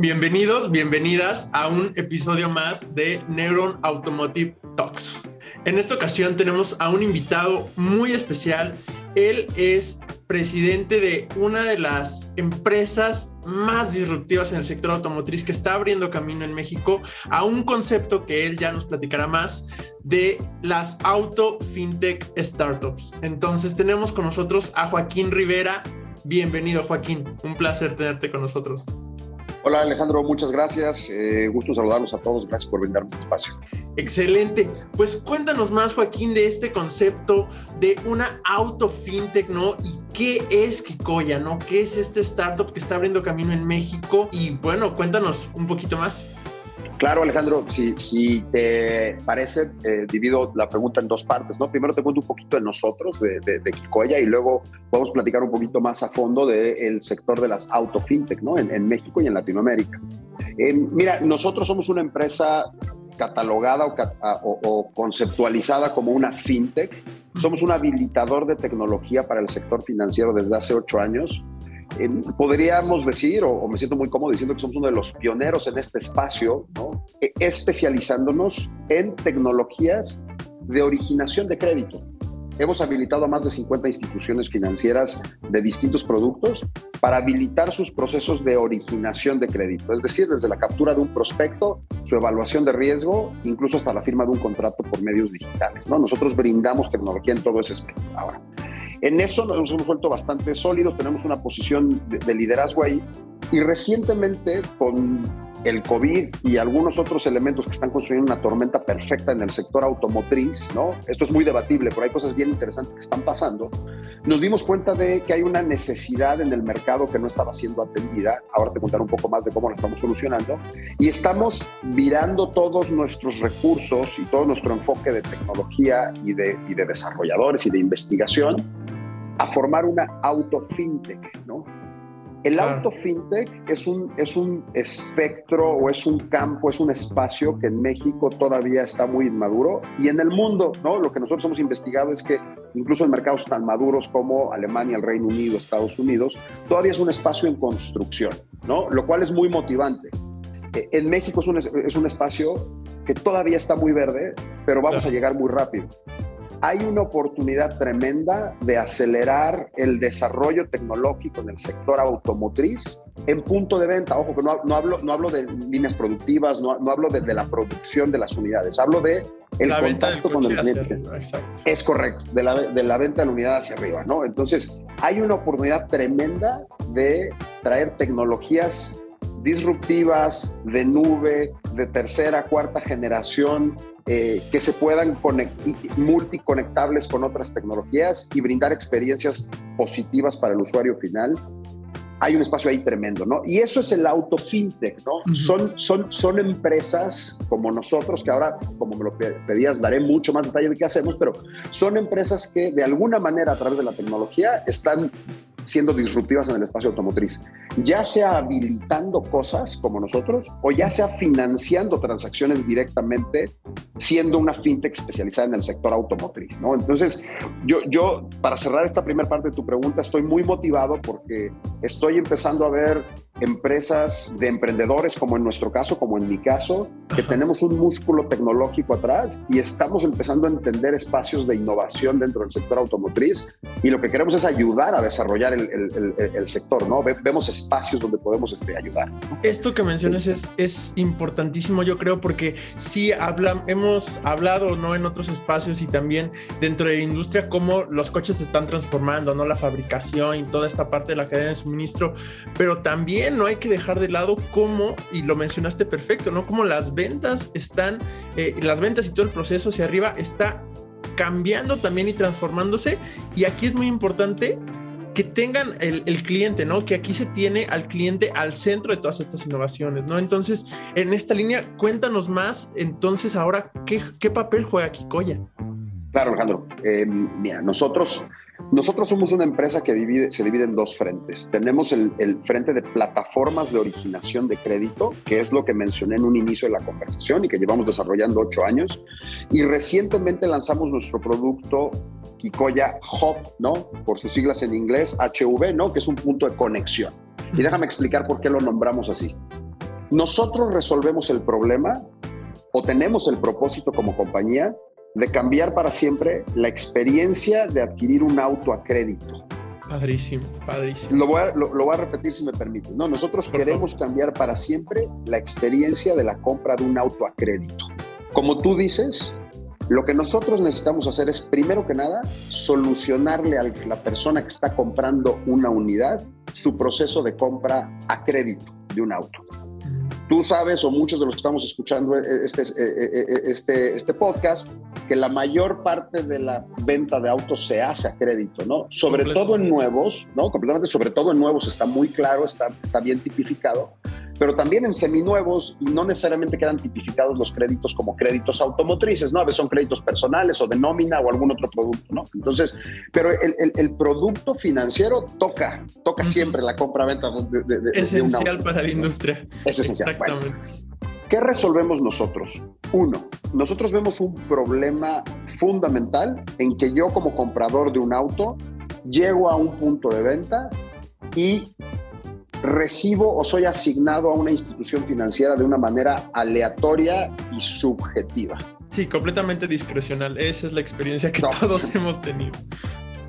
Bienvenidos, bienvenidas a un episodio más de Neuron Automotive Talks. En esta ocasión tenemos a un invitado muy especial. Él es presidente de una de las empresas más disruptivas en el sector automotriz que está abriendo camino en México a un concepto que él ya nos platicará más de las auto fintech startups. Entonces tenemos con nosotros a Joaquín Rivera. Bienvenido Joaquín, un placer tenerte con nosotros. Hola Alejandro, muchas gracias. Eh, gusto saludarlos a todos. Gracias por brindarme este espacio. Excelente. Pues cuéntanos más, Joaquín, de este concepto de una auto fintech, ¿no? Y qué es Kikoya, ¿no? ¿Qué es este startup que está abriendo camino en México? Y bueno, cuéntanos un poquito más. Claro, Alejandro, si, te parece, eh, divido la pregunta en dos partes, ¿no? Primero te cuento un poquito de nosotros, de, de, y luego vamos a platicar un poquito más a fondo del sector de las auto fintech, ¿no? En, México y en Latinoamérica. Eh, mira, nosotros somos una empresa catalogada o, o, conceptualizada como una fintech. Somos un habilitador de tecnología para el sector financiero desde hace ocho años podríamos decir, o, me siento muy cómodo diciendo que somos uno de los pioneros en este espacio, e, especializándonos en tecnologías de originación de crédito. Hemos habilitado a más de 50 instituciones financieras de distintos productos para habilitar sus procesos de originación de crédito, es decir, desde la captura de un prospecto, su evaluación de riesgo, incluso hasta la firma de un contrato por medios digitales. ¿no? Nosotros brindamos tecnología en todo ese espectro. Ahora, en eso nos hemos vuelto bastante sólidos, tenemos una posición de, liderazgo ahí y recientemente con el COVID y algunos otros elementos que están construyendo una tormenta perfecta en el sector automotriz, ¿no? Esto es muy debatible, pero hay cosas bien interesantes que están pasando. Nos dimos cuenta de que hay una necesidad en el mercado que no estaba siendo atendida. Ahora te contaré un poco más de cómo lo estamos solucionando. Y estamos virando todos nuestros recursos y todo nuestro enfoque de tecnología y de, y de desarrolladores y de investigación a formar una auto fintech, ¿no? El auto fintech es un, es un espectro o es un campo, es un espacio que en México todavía está muy inmaduro y en el mundo, ¿no? Lo que nosotros hemos investigado es que incluso en mercados tan maduros como Alemania, el Reino Unido, Estados Unidos, todavía es un espacio en construcción, ¿no? Lo cual es muy motivante. E, en México es un, es un espacio que todavía está muy verde, pero vamos a llegar muy rápido hay una oportunidad tremenda de acelerar el desarrollo tecnológico en el sector automotriz en punto de venta. Ojo, que no, hablo, no hablo de líneas productivas, no, hablo de, la producción de las unidades, hablo de el contacto con el cliente. Es correcto, de la, de la venta de la unidad hacia arriba, ¿no? Entonces, hay una oportunidad tremenda de traer tecnologías disruptivas, de nube, de tercera, cuarta generación, eh, que se puedan multiconectables con otras tecnologías y brindar experiencias positivas para el usuario final. Hay un espacio ahí tremendo, ¿no? Y eso es el auto fintech, ¿no? son, son, son empresas como nosotros, que ahora, como me lo pedías, daré mucho más detalle de qué hacemos, pero son empresas que de alguna manera a través de la tecnología están siendo disruptivas en el espacio automotriz, ya sea habilitando cosas como nosotros o ya sea financiando transacciones directamente, siendo una fintech especializada en el sector automotriz, ¿no? Entonces, yo, yo para cerrar esta primera parte de tu pregunta, estoy muy motivado porque estoy empezando a ver empresas de emprendedores, como en nuestro caso, como en mi caso, que tenemos un músculo tecnológico atrás y estamos empezando a entender espacios de innovación dentro del sector automotriz y lo que queremos es ayudar a desarrollar el, sector, ¿no? Vemos espacios donde podemos este, ayudar. Esto que mencionas es, es importantísimo, yo creo, porque sí habla, hemos hablado, ¿no? En otros espacios y también dentro de la industria, cómo los coches se están transformando, ¿no? La fabricación y toda esta parte de la cadena de suministro, pero también no hay que dejar de lado cómo, y lo mencionaste perfecto, ¿no? Cómo las ventas están, eh, las ventas y todo el proceso hacia arriba está cambiando también y transformándose. Y aquí es muy importante que tengan el, cliente, ¿no? Que aquí se tiene al cliente al centro de todas estas innovaciones, ¿no? Entonces, en esta línea, cuéntanos más, entonces, ahora, ¿qué, qué papel juega Kikoya? Claro, Alejandro. Eh, mira, nosotros nosotros somos una empresa que divide, se divide en dos frentes. Tenemos el, frente de plataformas de originación de crédito, que es lo que mencioné en un inicio de la conversación y que llevamos desarrollando ocho años. Y recientemente lanzamos nuestro producto Kikoya Hub, ¿no? Por sus siglas en inglés, HV, ¿no? Que es un punto de conexión. Y déjame explicar por qué lo nombramos así. Nosotros resolvemos el problema o tenemos el propósito como compañía de cambiar para siempre la experiencia de adquirir un auto a crédito. Padrísimo, padrísimo. Lo voy a, lo, voy a repetir si me permite. No, nosotros queremos cambiar para siempre la experiencia de la compra de un auto a crédito. Como tú dices, lo que nosotros necesitamos hacer es, primero que nada, solucionarle a la persona que está comprando una unidad su proceso de compra a crédito de un auto. Tú sabes, o muchos de los que estamos escuchando eh, este, eh, eh, este, este podcast, que la mayor parte de la venta de autos se hace a crédito, ¿no? Sobre todo en nuevos, ¿no? Completamente, sobre todo en nuevos está muy claro, está, está bien tipificado pero también en seminuevos y no necesariamente quedan tipificados los créditos como créditos automotrices, ¿no? A veces son créditos personales o de nómina o algún otro producto, ¿no? Entonces, pero el, producto financiero toca, toca siempre la compra-venta de, de, de, Esencial para la industria. Es esencial. Exactamente. ¿Qué resolvemos nosotros? Uno, nosotros vemos un problema fundamental en que yo como comprador de un auto llego a un punto de venta y recibo o soy asignado a una institución financiera de una manera aleatoria y subjetiva. Sí, completamente discrecional. Esa es la experiencia que todos hemos tenido.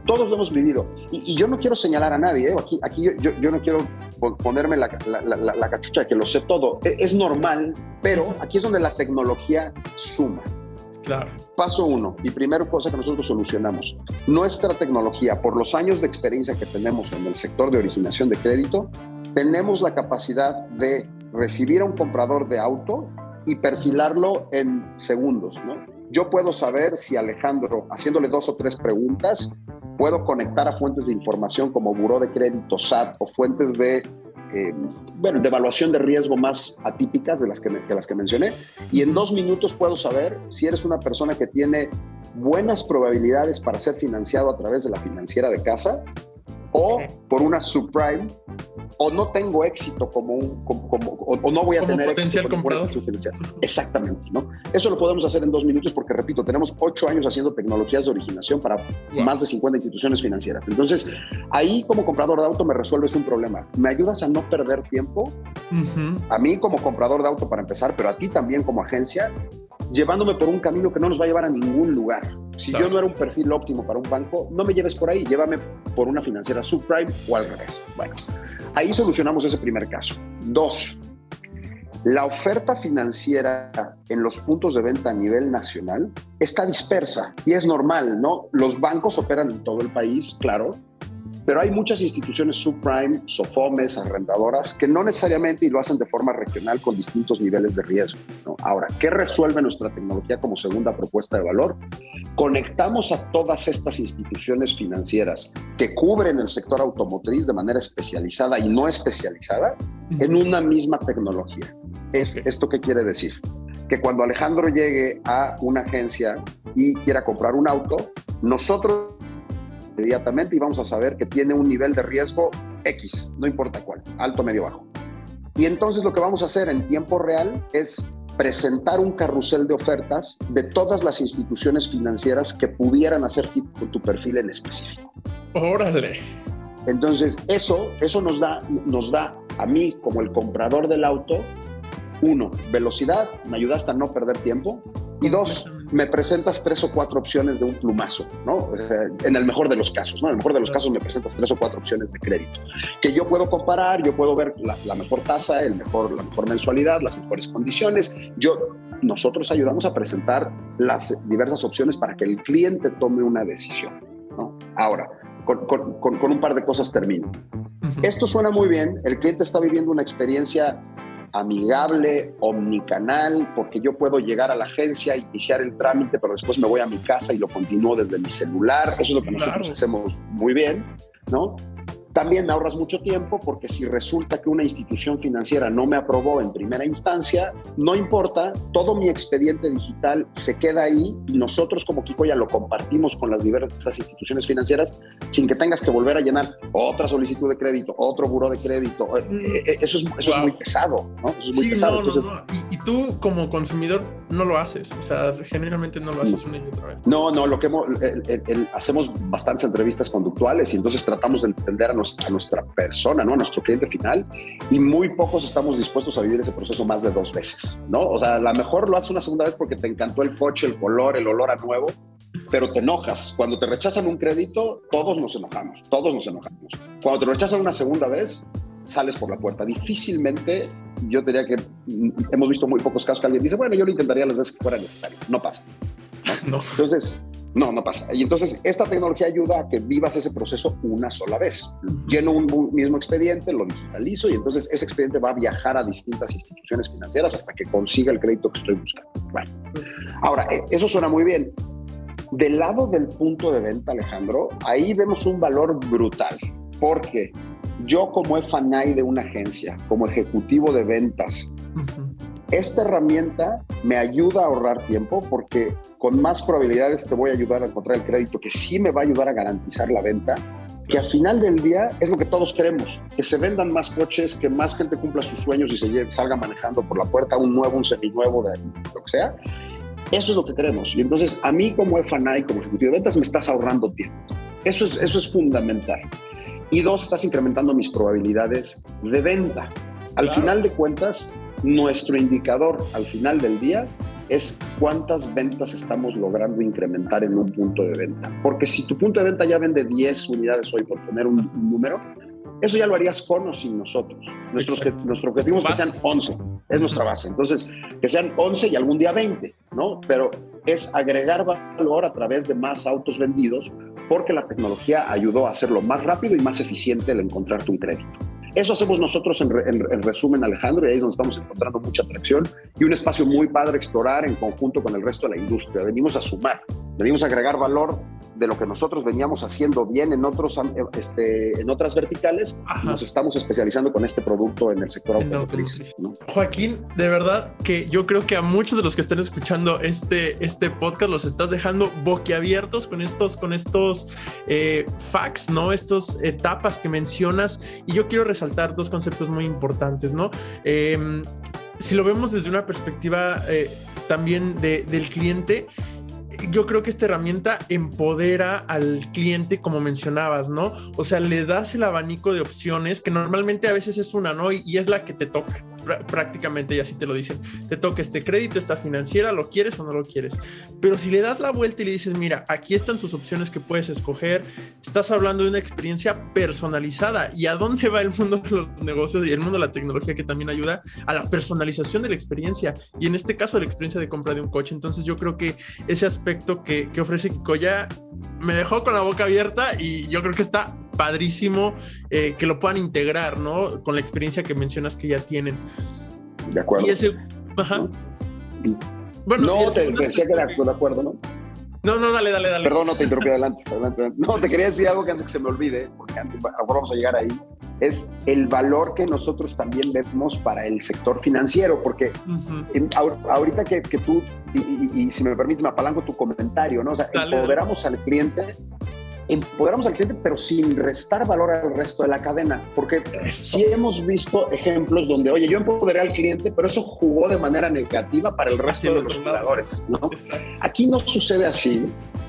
Todos lo hemos vivido. Y, yo no quiero señalar a nadie. ¿eh? Aquí, aquí yo, yo, no quiero ponerme la, la, cachucha de que lo sé todo. Es, es normal, pero aquí es donde la tecnología suma. Claro. Paso uno, y primera cosa que nosotros solucionamos, nuestra tecnología, por los años de experiencia que tenemos en el sector de originación de crédito, tenemos la capacidad de recibir a un comprador de auto y perfilarlo en segundos. Yo puedo saber si Alejandro, haciéndole dos o tres preguntas, puedo conectar a fuentes de información como Buró de Crédito, SAT o fuentes de, eh, bueno, de evaluación de riesgo más atípicas de las que, las que mencioné. Y en dos minutos puedo saber si eres una persona que tiene buenas probabilidades para ser financiado a través de la financiera de casa o por una subprime o no tengo éxito como un como, o, no voy a tener potencial éxito comprador. Exactamente, ¿no? Eso lo podemos hacer en dos minutos porque repito, tenemos ocho años haciendo tecnologías de originación para más de 50 instituciones financieras. Entonces, ahí como comprador de auto me resuelves un problema. Me ayudas a no perder tiempo. A mí como comprador de auto para empezar, pero a ti también como agencia, llevándome por un camino que no nos va a llevar a ningún lugar. Si yo no era un perfil óptimo para un banco, no me lleves por ahí, llévame por una financiera subprime o al revés. Bueno, ahí solucionamos ese primer caso. Dos, la oferta financiera en los puntos de venta a nivel nacional está dispersa y es normal, ¿no? Los bancos operan en todo el país, claro, pero hay muchas instituciones subprime, sofomes, arrendadoras, que no necesariamente y lo hacen de forma regional con distintos niveles de riesgo. Ahora, ¿qué resuelve nuestra tecnología como segunda propuesta de valor? Conectamos a todas estas instituciones financieras que cubren el sector automotriz de manera especializada y no especializada en una misma tecnología. ¿Es, ¿Esto qué quiere decir? Que cuando Alejandro llegue a una agencia y quiera comprar un auto, nosotros inmediatamente y vamos a saber que tiene un nivel de riesgo X, no importa cuál, alto, medio, bajo. Y entonces lo que vamos a hacer en tiempo real es presentar un carrusel de ofertas de todas las instituciones financieras que pudieran hacer fit con tu perfil en específico. Órale. Entonces, eso, eso nos, da, nos da a mí, como el comprador del auto, uno, velocidad, me ayudaste a no perder tiempo. Y dos, me presentas tres o cuatro opciones de un plumazo, ¿no? En el mejor de los casos, ¿no? En el mejor de los casos me presentas tres o cuatro opciones de crédito que yo puedo comparar, yo puedo ver la, mejor tasa, el mejor, la mejor mensualidad, las mejores condiciones. Yo, nosotros ayudamos a presentar las diversas opciones para que el cliente tome una decisión, ¿no? Ahora, con, con un par de cosas termino. Esto suena muy bien, el cliente está viviendo una experiencia amigable, omnicanal, porque yo puedo llegar a la agencia, iniciar el trámite, pero después me voy a mi casa y lo continúo desde mi celular. Eso es lo que nosotros hacemos muy bien, ¿no? También me ahorras mucho tiempo porque si resulta que una institución financiera no me aprobó en primera instancia, no importa, todo mi expediente digital se queda ahí y nosotros como ya lo compartimos con las diversas instituciones financieras sin que tengas que volver a llenar otra solicitud de crédito, otro buro de crédito. Eh, eh, eso es, eso es muy pesado, ¿no? Eso es muy pesado. No, no, no. Tú como consumidor no lo haces, o sea, generalmente no lo haces una y otra vez. No, no, lo que hacemos bastantes entrevistas conductuales y entonces tratamos de entender a a nuestra persona, ¿no? A nuestro cliente final y muy pocos estamos dispuestos a vivir ese proceso más de dos veces, ¿no? O sea, a lo mejor lo haces una segunda vez porque te encantó el coche, el color, el olor a nuevo, pero te enojas. Cuando te rechazan un crédito, todos nos enojamos, todos nos enojamos. Cuando te rechazan una segunda vez, sales por la puerta. Difícilmente, yo diría que hemos visto muy pocos casos que alguien dice, bueno, yo lo intentaría las veces que fuera necesario. No pasa. ¿no? Entonces, no, no pasa. Y entonces esta tecnología ayuda a que vivas ese proceso una sola vez. Lleno un mismo expediente, lo digitalizo y entonces ese expediente va a viajar a distintas instituciones financieras hasta que consiga el crédito que estoy buscando. Bueno, ahora, eh, eso suena muy bien. Del lado del punto de venta, Alejandro, ahí vemos un valor brutal, porque yo como FANAI de una agencia, como ejecutivo de ventas, esta herramienta me ayuda a ahorrar tiempo porque con más probabilidades te voy a ayudar a encontrar el crédito que sí me va a ayudar a garantizar la venta, que al final del día es lo que todos queremos, que se vendan más coches, que más gente cumpla sus sueños y se salga manejando por la puerta un nuevo, un seminuevo, de lo que sea. Eso es lo que queremos. Y entonces a mí como FNI, como ejecutivo de ventas, me estás ahorrando tiempo. Eso es, eso es fundamental. Y dos, estás incrementando mis probabilidades de venta. Al final de cuentas, nuestro indicador al final del día es cuántas ventas estamos logrando incrementar en un punto de venta. Porque si tu punto de venta ya vende 10 unidades hoy, por poner un, número, eso ya lo harías con o sin nosotros. Nuestros, nuestro objetivo es que sean 11, es nuestra base. Entonces, que sean 11 y algún día 20, ¿no? Pero es agregar valor a través de más autos vendidos porque la tecnología ayudó a hacerlo más rápido y más eficiente el encontrarte un crédito. Eso hacemos nosotros en, resumen, Alejandro, y ahí es donde estamos encontrando mucha atracción y un espacio muy padre explorar en conjunto con el resto de la industria. Venimos a sumar, venimos a agregar valor de lo que nosotros veníamos haciendo bien en, otros, este, en otras verticales, nos estamos especializando con este producto en el sector automotriz. Joaquín, de verdad que yo creo que a muchos de los que estén escuchando este, este podcast los estás dejando boquiabiertos con estos, con estos eh, facts, ¿no? Estas etapas que mencionas. Y yo quiero resaltar dos conceptos muy importantes, ¿no? Em, si lo vemos desde una perspectiva eh, también del cliente, yo creo que esta herramienta empodera al cliente, como mencionabas, ¿no? O sea, le das el abanico de opciones que normalmente a veces es una, ¿no? Y, es la que te toca prácticamente, y así te lo dicen, te toca este crédito, esta financiera, ¿lo quieres o no lo quieres? Pero si le das la vuelta y le dices, mira, aquí están tus opciones que puedes escoger, estás hablando de una experiencia personalizada. ¿Y a dónde va el mundo de los negocios y el mundo de la tecnología que también ayuda a la personalización de la experiencia? Y en este caso, la experiencia de compra de un coche. Entonces yo creo que ese aspecto que, que ofrece Kikoya me dejó con la boca abierta y yo creo que está padrísimo eh, que lo puedan integrar, ¿no? Con la experiencia que mencionas que ya tienen. De acuerdo. Y ese, ajá. Bueno, no, te, decía que de acuerdo, ¿no? No, no, dale, dale, dale. Perdón, no te interrumpí adelante, adelante, No, te quería decir algo que antes que se me olvide, porque antes vamos a llegar ahí. Es el valor que nosotros también vemos para el sector financiero, porque ahorita que, que tú, y, y, si me permites, me apalanco tu comentario, ¿no? O sea, empoderamos al cliente empoderamos al cliente, pero sin restar valor al resto de la cadena. Porque sí hemos visto ejemplos donde, oye, yo empoderé al cliente, pero eso jugó de manera negativa para el resto de los jugadores. ¿no? Aquí no sucede así,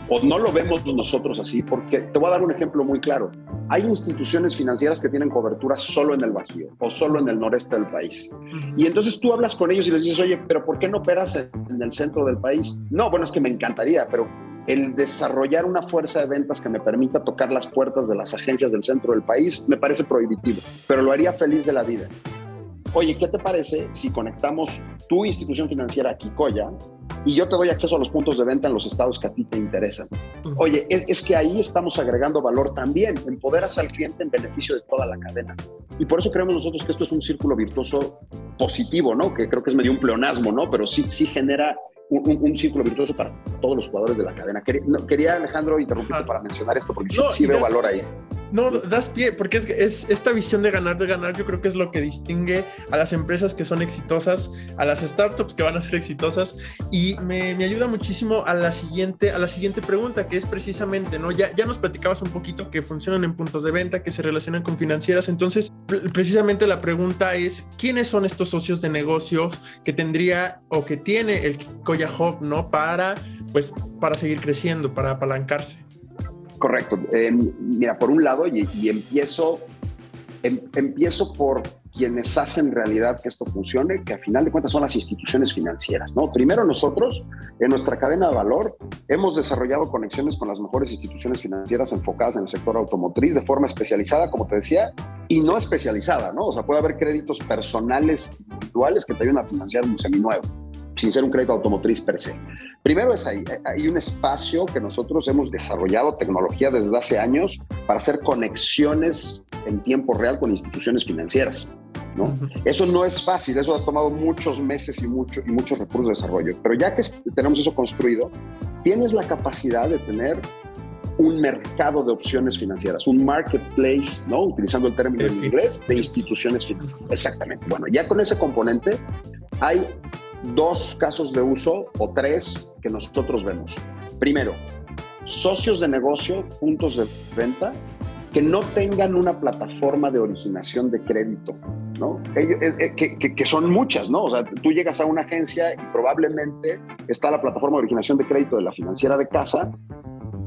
o no lo vemos nosotros así, porque te voy a dar un ejemplo muy claro. Hay instituciones financieras que tienen cobertura solo en el Bajío o solo en el noreste del país. Y entonces tú hablas con ellos y les dices, oye, pero ¿por qué no operas en el centro del país? No, bueno, es que me encantaría, pero el desarrollar una fuerza de ventas que me permita tocar las puertas de las agencias del centro del país me parece prohibitivo, pero lo haría feliz de la vida. oye, ¿qué te parece si conectamos tu institución financiera a Kikoya y yo te doy acceso a los puntos de venta en los estados que a ti te interesan? Oye, es, que ahí estamos agregando valor también, empoderas al cliente en beneficio de toda la cadena. Y por eso creemos nosotros que esto es un círculo virtuoso positivo, ¿no? Que creo que es medio un pleonasmo, ¿no? Pero sí, sí genera un, círculo virtuoso para todos los jugadores de la cadena. Quería, Alejandro interrumpirte para mencionar esto porque sí, veo valor ahí. No, das pie, porque es, es esta visión de ganar, de ganar, yo creo que es lo que distingue a las empresas que son exitosas, a las startups que van a ser exitosas, y me, me ayuda muchísimo a la siguiente, a la siguiente pregunta, que es precisamente, ¿no? Ya, ya nos platicabas un poquito que funcionan en puntos de venta, que se relacionan con financieras, entonces, precisamente la pregunta es, ¿quiénes son estos socios de negocios que tendría o que tiene el Koya Hub, ¿no? Para, pues, para seguir creciendo, para apalancarse. Correcto. Em, mira, por un lado, y, empiezo, em, empiezo por quienes hacen realidad que esto funcione, que a final de cuentas son las instituciones financieras. ¿no? Primero nosotros, en nuestra cadena de valor, hemos desarrollado conexiones con las mejores instituciones financieras enfocadas en el sector automotriz de forma especializada, como te decía, y no especializada. ¿no? O sea, puede haber créditos personales individuales que te ayuden a financiar un seminuevo sin ser un crédito automotriz per se. Primero es ahí, hay un espacio que nosotros hemos desarrollado tecnología desde hace años para hacer conexiones en tiempo real con instituciones financieras. ¿no? Eso no es fácil, eso ha tomado muchos meses y, mucho, y muchos recursos de desarrollo, pero ya que tenemos eso construido, tienes la capacidad de tener un mercado de opciones financieras, un marketplace, ¿no? Utilizando el término en inglés, de instituciones financieras. Exactamente. Bueno, ya con ese componente hay dos casos de uso o tres que nosotros vemos. Primero, socios de negocio, puntos de venta, que no tengan una plataforma de originación de crédito, ¿no? Eh, eh, que, que, son muchas, ¿no? O sea, tú llegas a una agencia y probablemente está la plataforma de originación de crédito de la financiera de casa,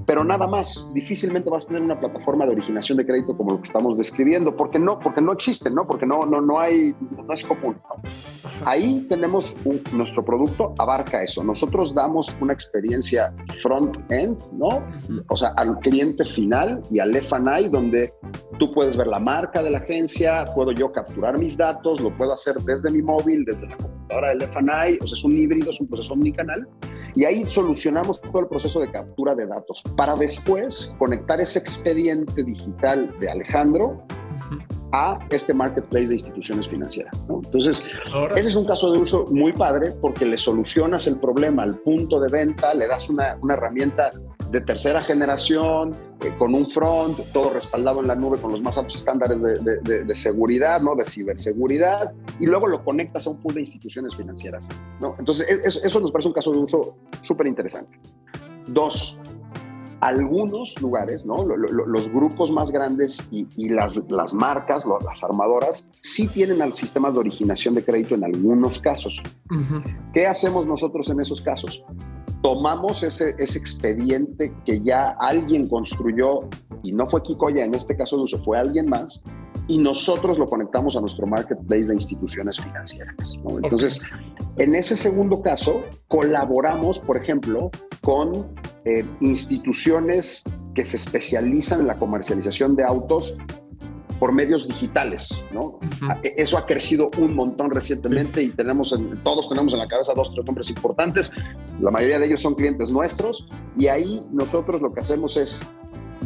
pero nada más. Difícilmente vas a tener una plataforma de originación de crédito como lo que estamos describiendo, porque no, porque no existen, ¿no? Porque no, no, no hay, no es común. Ahí tenemos nuestro producto abarca eso. Nosotros damos una experiencia front-end, ¿no? O sea, al cliente final y al F&I, donde tú puedes ver la marca de la agencia, puedo yo capturar mis datos, lo puedo hacer desde mi móvil, desde la computadora del F&I, o sea, es un híbrido, es un proceso omnicanal. Y ahí solucionamos todo el proceso de captura de datos para después conectar ese expediente digital de Alejandro a este marketplace de instituciones financieras. Entonces, ese es un caso de uso muy padre porque le solucionas el problema al punto de venta, le das una, una herramienta de tercera generación, eh, con un front, todo respaldado en la nube con los más altos estándares de, de, seguridad, ¿no? de ciberseguridad, y luego lo conectas a un pool de instituciones financieras. ¿no? Entonces, e, eso, eso nos parece un caso de uso súper interesante. Dos, algunos lugares, ¿no? los grupos más grandes y, las, las, marcas, las armadoras, sí tienen al sistemas de originación de crédito en algunos casos. ¿Qué hacemos nosotros en esos casos? Tomamos ese, ese expediente que ya alguien construyó y no fue Kikoya en este caso de uso, fue alguien más, y nosotros lo conectamos a nuestro marketplace de instituciones financieras. Entonces, en ese segundo caso, colaboramos, por ejemplo, con eh, instituciones que se especializan en la comercialización de autos por medios digitales, ¿no? E, eso ha crecido un montón recientemente y tenemos, todos tenemos en la cabeza dos, tres nombres importantes. La mayoría de ellos son clientes nuestros y ahí nosotros lo que hacemos es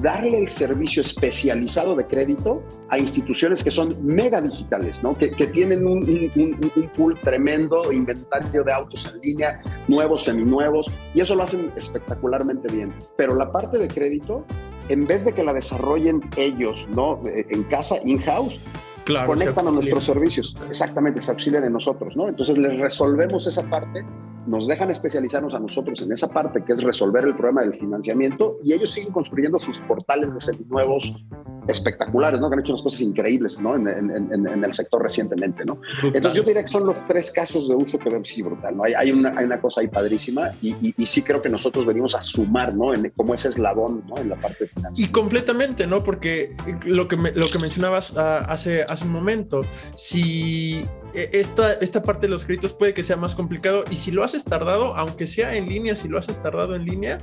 darle el servicio especializado de crédito a instituciones que son mega digitales, ¿no? que, tienen un, un, pool tremendo, inventario de autos en línea, nuevos, seminuevos, y eso lo hacen espectacularmente bien. Pero la parte de crédito, en vez de que la desarrollen ellos ¿no? en casa, in-house, conectan a nuestros servicios. Exactamente, se auxilian en nosotros, ¿no? Entonces les resolvemos esa parte nos dejan especializarnos a nosotros en esa parte que es resolver el problema del financiamiento y ellos siguen construyendo sus portales de nuevos espectaculares, ¿no? Que han hecho unas cosas increíbles, ¿no? En, el sector recientemente, ¿no? Entonces yo diría que son los tres casos de uso que ven sí brutal, ¿no? Hay, hay, una, hay una cosa ahí padrísima y, y, sí creo que nosotros venimos a sumar, ¿no? En, como ese eslabón, ¿no? En la parte financiera. Y completamente, ¿no? Porque lo que, lo que mencionabas uh, hace, hace un momento, si e, esta, esta parte de los créditos puede que sea más complicado y si lo haces tardado, aunque sea en línea, si lo haces tardado en línea,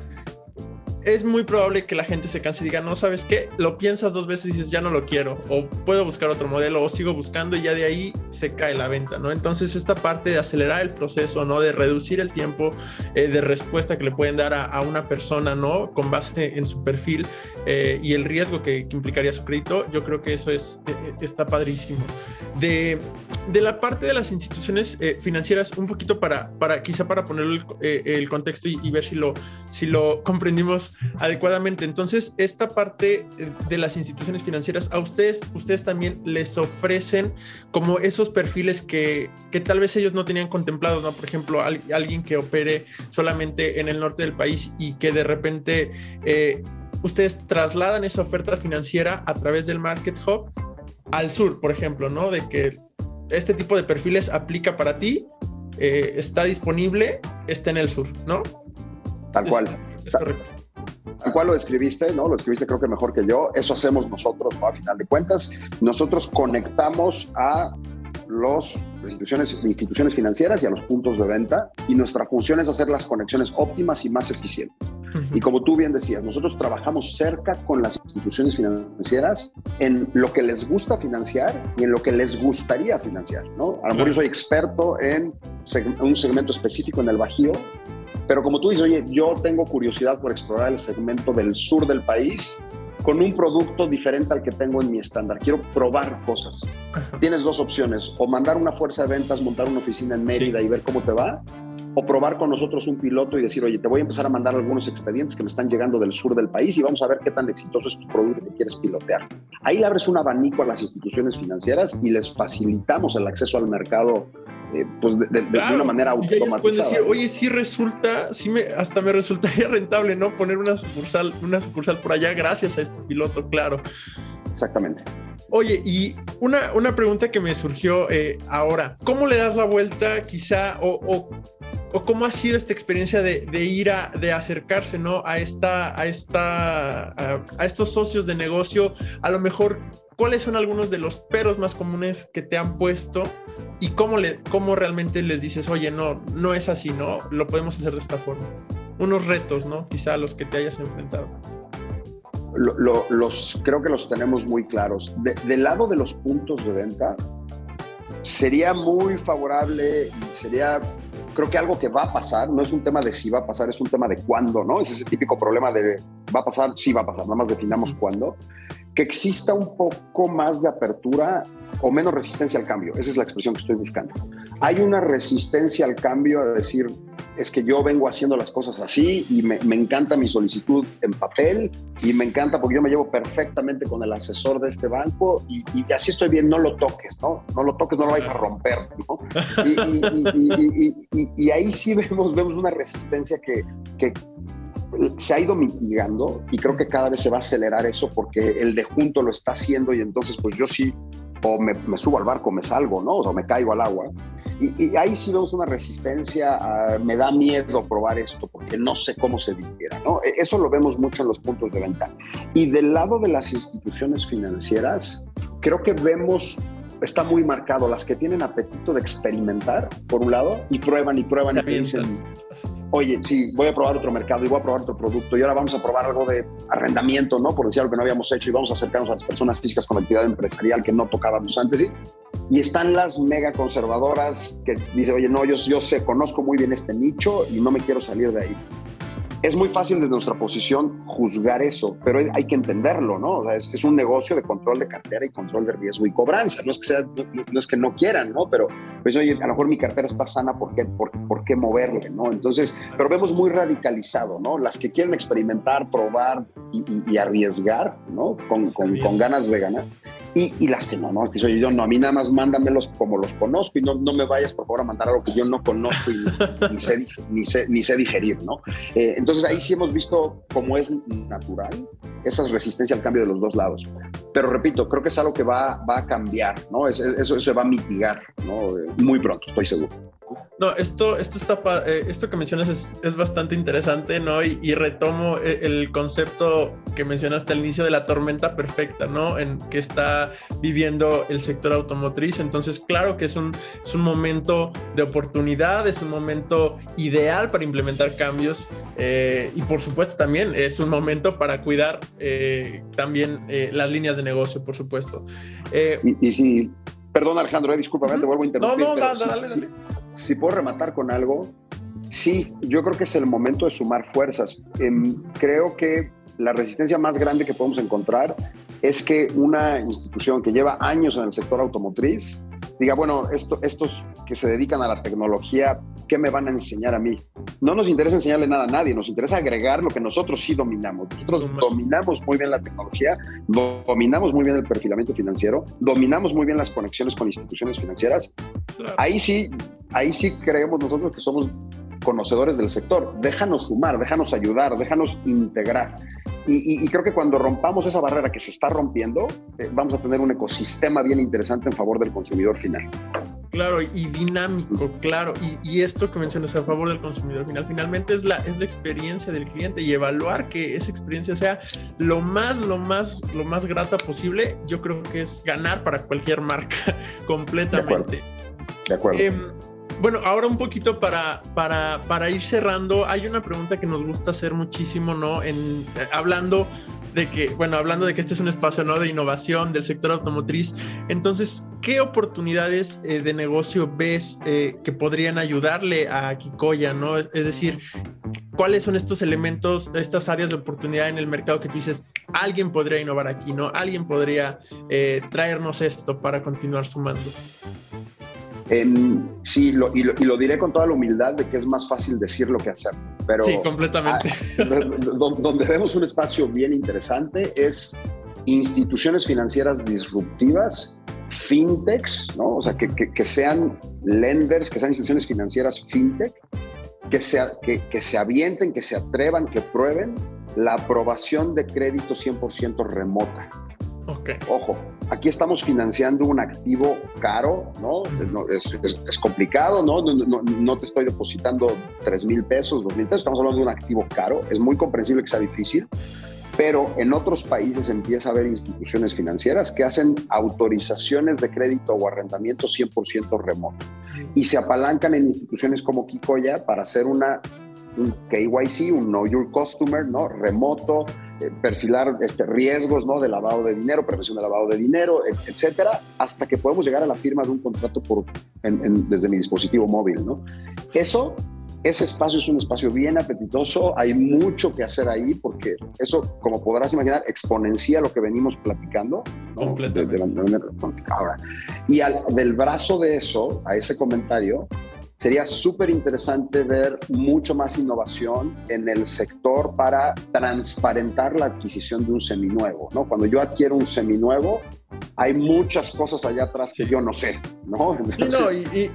es muy probable que la gente se canse y diga, no, ¿sabes qué? Lo piensas dos veces y dices, ya no lo quiero, o puedo buscar otro modelo, o sigo buscando y ya de ahí se cae la venta, ¿no? Entonces, esta parte de acelerar el proceso, ¿no? De reducir el tiempo eh, de respuesta que le pueden dar a, una persona, ¿no? Con base en su perfil eh, y el riesgo que, implicaría su crédito, yo creo que eso es, eh, está padrísimo. De, de, la parte de las instituciones financieras, un poquito para, para quizá para poner el, contexto y, y, ver si lo, si lo comprendimos adecuadamente. Entonces, esta parte de las instituciones financieras, a ustedes, ustedes también les ofrecen como esos perfiles que, que tal vez ellos no tenían contemplados, ¿no? Por ejemplo, alguien que opere solamente en el norte del país y que de repente eh, ustedes trasladan esa oferta financiera a través del Market Hub al sur, por ejemplo, ¿no? De que este tipo de perfiles aplica para ti, eh, está disponible, está en el sur, ¿no? Tal cual. Es correcto tal cual lo escribiste, ¿no? Lo escribiste creo que mejor que yo. Eso hacemos nosotros, ¿no? A final de cuentas, nosotros conectamos a los instituciones, instituciones financieras y a los puntos de venta y nuestra función es hacer las conexiones óptimas y más eficientes. Y como tú bien decías, nosotros trabajamos cerca con las instituciones financieras en lo que les gusta financiar y en lo que les gustaría financiar, ¿no? A lo mejor yo soy experto en un segmento específico en el Bajío pero como tú dices, oye, yo tengo curiosidad por explorar el segmento del sur del país con un producto diferente al que tengo en mi estándar. Quiero probar cosas. Tienes dos opciones, o mandar una fuerza de ventas, montar una oficina en Mérida y ver cómo te va, o probar con nosotros un piloto y decir, oye, te voy a empezar a mandar algunos expedientes que me están llegando del sur del país y vamos a ver qué tan exitoso es tu producto que quieres pilotear. Ahí le abres un abanico a las instituciones financieras y les facilitamos el acceso al mercado eh, pues de, una manera automatizada. pueden decir, oye, sí resulta, sí me, hasta me resultaría rentable, ¿no? Poner una sucursal, una sucursal por allá gracias a este piloto, claro. Exactamente. Oye, y una, una pregunta que me surgió eh, ahora, ¿cómo le das la vuelta quizá o, o, o, cómo ha sido esta experiencia de, de, ir a, de acercarse, ¿no? A esta, a esta, a, a estos socios de negocio, a lo mejor ¿cuáles son algunos de los peros más comunes que te han puesto y cómo, le, cómo realmente les dices, oye, no, no es así, ¿no? Lo podemos hacer de esta forma. Unos retos, ¿no? Quizá a los que te hayas enfrentado. los, creo que los tenemos muy claros. del lado de los puntos de venta, sería muy favorable y sería, creo que algo que va a pasar, no es un tema de si va a pasar, es un tema de cuándo, ¿no? Es ese típico problema de va a pasar, sí va a pasar, nada más definamos cuándo que exista un poco más de apertura o menos resistencia al cambio. Esa es la expresión que estoy buscando. Hay una resistencia al cambio a decir, es que yo vengo haciendo las cosas así y me, encanta mi solicitud en papel y me encanta porque yo me llevo perfectamente con el asesor de este banco y, así estoy bien, no lo toques, ¿no? No lo toques, no lo vais a romper. Y, ahí sí vemos, vemos una resistencia que, se ha ido mitigando y creo que cada vez se va a acelerar eso porque el de junto lo está haciendo y entonces pues yo sí o me, subo al barco, me salgo, ¿no? O me caigo al agua. Y, ahí sí vemos una resistencia, me da miedo probar esto porque no sé cómo se viviera, ¿no? E, eso lo vemos mucho en los puntos de venta. Y del lado de las instituciones financieras, creo que vemos está muy marcado. Las que tienen apetito de experimentar, por un lado, y prueban y prueban y dicen, oye, sí, voy a probar otro mercado y voy a probar otro producto y ahora vamos a probar algo de arrendamiento, ¿no? Por decir algo que no habíamos hecho y vamos a acercarnos a las personas físicas con actividad empresarial que no tocábamos antes, ¿sí? Y están las mega conservadoras que dicen, oye, no, yo, yo sé, conozco muy bien este nicho y no me quiero salir de ahí es muy fácil desde nuestra posición juzgar eso, pero hay que entenderlo, ¿no? O sea, es, es, un negocio de control de cartera y control de riesgo y cobranza. No es que, sea, no, es que no quieran, ¿no? Pero, pues, oye, a lo mejor mi cartera está sana, ¿por qué, por, por qué moverle, ¿no? Entonces, pero vemos muy radicalizado, ¿no? Las que quieren experimentar, probar y, y, arriesgar, ¿no? Con, con, con ganas de ganar y, las que no, ¿no? Que soy yo, no, a mí nada más mándamelos como los conozco y no, no me vayas por favor a mandar algo que yo no conozco y ni, sé, ni, sé, ni sé digerir, ¿no? Eh, entonces ahí sí hemos visto cómo es natural esa resistencia al cambio de los dos lados. Pero repito, creo que es algo que va, va a cambiar, ¿no? eso, eso se va a mitigar, ¿no? Muy pronto, estoy seguro. No, esto, esto, está, eh, esto que mencionas es, bastante interesante, ¿no? Y, retomo eh, el concepto que mencionaste al inicio de la tormenta perfecta, ¿no? En que está viviendo el sector automotriz. Entonces, claro que es un, es un momento de oportunidad, es un momento ideal para implementar cambios eh, y por supuesto también es un momento para cuidar también las líneas de negocio, por supuesto. y, y si, perdón Alejandro, discúlpame, te vuelvo a interrumpir. No, no, dale, dale si puedo rematar con algo, sí, yo creo que es el momento de sumar fuerzas. Em, creo que la resistencia más grande que podemos encontrar es que una institución que lleva años en el sector automotriz diga, bueno, esto, estos que se dedican a la tecnología, ¿qué me van a enseñar a mí? No nos interesa enseñarle nada a nadie, nos interesa agregar lo que nosotros sí dominamos. Nosotros dominamos muy bien la tecnología, dominamos muy bien el perfilamiento financiero, dominamos muy bien las conexiones con instituciones financieras. Ahí sí, ahí sí creemos nosotros que somos conocedores del sector. Déjanos sumar, déjanos ayudar, déjanos integrar. Y, creo que cuando rompamos esa barrera que se está rompiendo, eh, vamos a tener un ecosistema bien interesante en favor del consumidor final. Claro, y dinámico, claro. Y, esto que mencionas a favor del consumidor final, finalmente es la, es la experiencia del cliente y evaluar que esa experiencia sea lo más, lo más, lo más grata posible, yo creo que es ganar para cualquier marca completamente. De acuerdo. Em, bueno, ahora un poquito para, para, para, ir cerrando, hay una pregunta que nos gusta hacer muchísimo, ¿no? En, eh, hablando de que, bueno, hablando de que este es un espacio, ¿no? De innovación del sector automotriz. Entonces, ¿qué oportunidades eh, de negocio ves eh, que podrían ayudarle a Kikoya, ¿no? Es, decir, ¿cuáles son estos elementos, estas áreas de oportunidad en el mercado que tú dices, alguien podría innovar aquí, ¿no? Alguien podría traernos esto para continuar sumando? Sí, lo, y, lo, diré con toda la humildad de que es más fácil decirlo que hacer. Pero sí, completamente. donde vemos un espacio bien interesante es instituciones financieras disruptivas, fintechs, ¿no? O sea, que, que, sean lenders, que sean instituciones financieras fintech, que se, que, que se avienten, que se atrevan, que prueben la aprobación de crédito 100% remota. Ojo, aquí estamos financiando un activo caro, ¿no? es, complicado, ¿no? No, te estoy depositando 3 mil pesos, 2 mil pesos, estamos hablando de un activo caro. Es muy comprensible que sea difícil, pero en otros países empieza a haber instituciones financieras que hacen autorizaciones de crédito o arrendamiento 100% remoto y se apalancan en instituciones como Kikoya para hacer una un KYC, un Know Your Customer, ¿no? Remoto, eh, perfilar este, riesgos, ¿no? De lavado de dinero, prevención de lavado de dinero, etcétera, hasta que podemos llegar a la firma de un contrato por, desde mi dispositivo móvil, ¿no? Eso, ese espacio es un espacio bien apetitoso, hay mucho que hacer ahí porque eso, como podrás imaginar, exponencia lo que venimos platicando. Completamente. ahora. Y al, del brazo de eso, a ese comentario, Sería súper interesante ver mucho más innovación en el sector para transparentar la adquisición de un seminuevo, ¿no? Cuando yo adquiero un seminuevo, hay muchas cosas allá atrás que yo no sé, ¿no?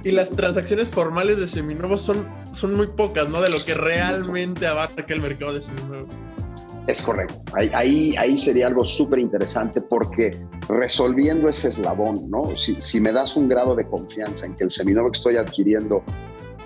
y, las transacciones formales de seminuevos son, son muy pocas, ¿no? De lo que realmente abarca el mercado de seminuevos. Es correcto. Ahí, ahí, sería algo súper interesante porque resolviendo ese eslabón, ¿no? Si, si, me das un grado de confianza en que el seminario que estoy adquiriendo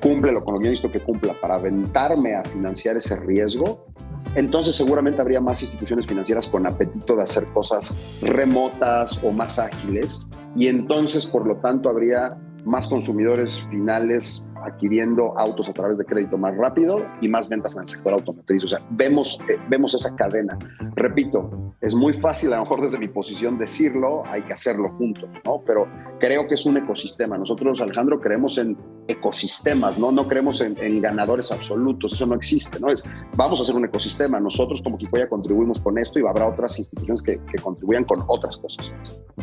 cumple lo que yo visto que cumpla para aventarme a financiar ese riesgo, entonces seguramente habría más instituciones financieras con apetito de hacer cosas remotas o más ágiles y entonces, por lo tanto, habría más consumidores finales adquiriendo autos a través de crédito más rápido y más ventas en el sector automotriz. O sea, vemos, eh, vemos esa cadena. Repito, es muy fácil a lo mejor desde mi posición decirlo, hay que hacerlo juntos, ¿no? Pero creo que es un ecosistema. Nosotros, Alejandro, creemos en ecosistemas, ¿no? No creemos en, ganadores absolutos, eso no existe, ¿no? Es, vamos a hacer un ecosistema. Nosotros como ya contribuimos con esto y habrá otras instituciones que, que contribuyan con otras cosas.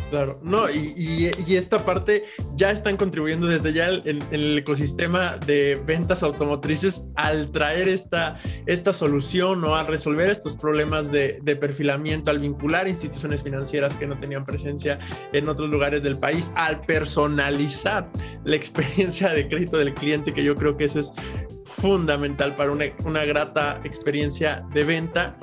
Claro, no, y, y, esta parte ya están contribuyendo desde ya en el ecosistema de ventas automotrices al traer esta, esta solución o al resolver estos problemas de, perfilamiento, al vincular instituciones financieras que no tenían presencia en otros lugares del país, al personalizar la experiencia de crédito del cliente, que yo creo que eso es fundamental para una, grata experiencia de venta.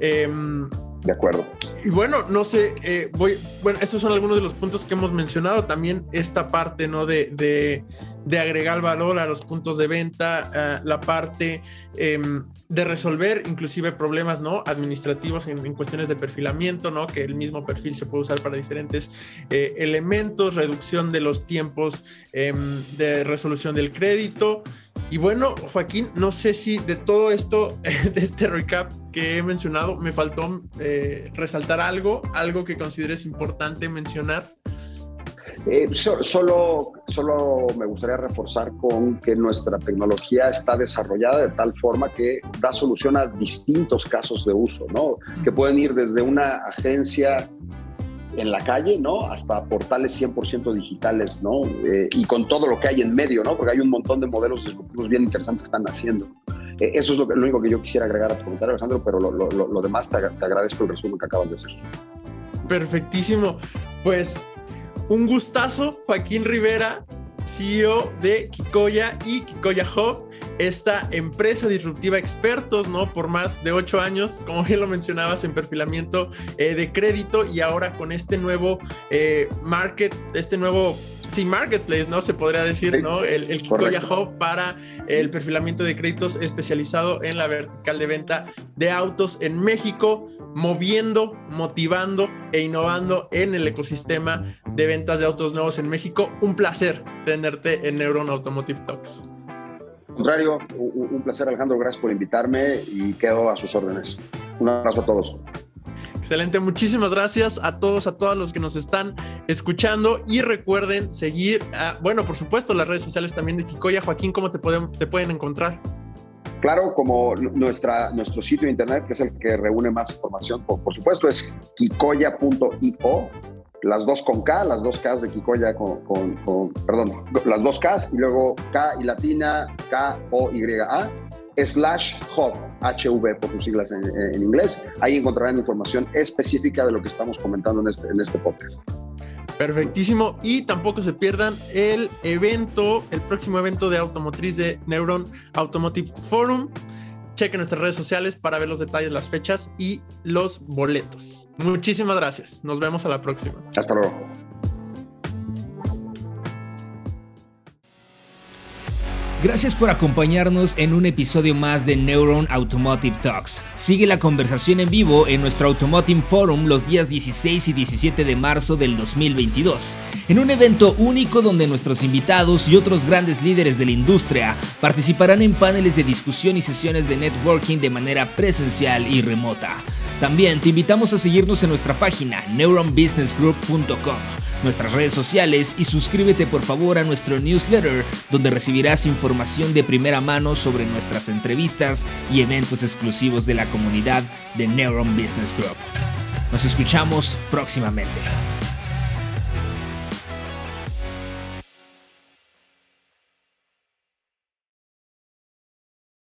Em, de acuerdo. y bueno, no sé, eh, voy, bueno, esos son algunos de los puntos que hemos mencionado. También esta parte, ¿no? De, de, de agregar valor a los puntos de venta, la parte em, de resolver inclusive problemas, ¿no? Administrativos en, cuestiones de perfilamiento, ¿no? Que el mismo perfil se puede usar para diferentes eh, elementos, reducción de los tiempos em, de resolución del crédito. Y bueno, Joaquín, no sé si de todo esto, de este recap que he mencionado, me faltó eh, resaltar algo, algo que consideres importante mencionar. Eh, solo, solo me gustaría reforzar con que nuestra tecnología está desarrollada de tal forma que da solución a distintos casos de uso, ¿no? Que pueden ir desde una agencia en la calle, ¿no? Hasta portales 100% digitales, ¿no? Eh, y con todo lo que hay en medio, ¿no? Porque hay un montón de modelos disruptivos bien interesantes que están haciendo. Eh, eso es lo, único que yo quisiera agregar a tu comentario, Alejandro, pero lo, demás te, agradezco el resumen que acabas de hacer. Perfectísimo. Pues un gustazo, Joaquín Rivera, CEO de Kikoya y Kikoya Hub esta empresa disruptiva expertos, ¿no? Por más de ocho años, como bien lo mencionabas, en perfilamiento eh, de crédito y ahora con este nuevo eh, market, este nuevo sí, marketplace, ¿no? Se podría decir, ¿no? El, el Kikoya Hub para el perfilamiento de créditos especializado en la vertical de venta de autos en México, moviendo, motivando e innovando en el ecosistema de ventas de autos nuevos en México. Un placer tenerte en Neuron Automotive Talks contrario, un placer Alejandro, gracias por invitarme y quedo a sus órdenes. Un abrazo a todos. Excelente, muchísimas gracias a todos, a todos los que nos están escuchando y recuerden seguir, bueno, por supuesto, las redes sociales también de Kikoya. Joaquín, ¿cómo te pueden, te pueden encontrar? Claro, como nuestra, nuestro sitio de internet, que es el que reúne más información, por, por supuesto, es kikoya.io las dos con K, las dos Ks de Kikoya con, con, perdón, las dos Ks y luego K y latina, K, O, Y, A, slash hub, HV por sus siglas en, inglés. Ahí encontrarán información específica de lo que estamos comentando en este, en este podcast. Perfectísimo. Y tampoco se pierdan el evento, el próximo evento de automotriz de Neuron Automotive Forum. Chequen nuestras redes sociales para ver los detalles, las fechas y los boletos. Muchísimas gracias. Nos vemos a la próxima. Hasta luego. Gracias por acompañarnos en un episodio más de Neuron Automotive Talks. Sigue la conversación en vivo en nuestro Automotive Forum los días 16 y 17 de marzo del 2022, en un evento único donde nuestros invitados y otros grandes líderes de la industria participarán en paneles de discusión y sesiones de networking de manera presencial y remota. También te invitamos a seguirnos en nuestra página neuronbusinessgroup.com nuestras redes sociales y suscríbete por favor a nuestro newsletter donde recibirás información de primera mano sobre nuestras entrevistas y eventos exclusivos de la comunidad de Neuron Business Group. Nos escuchamos próximamente.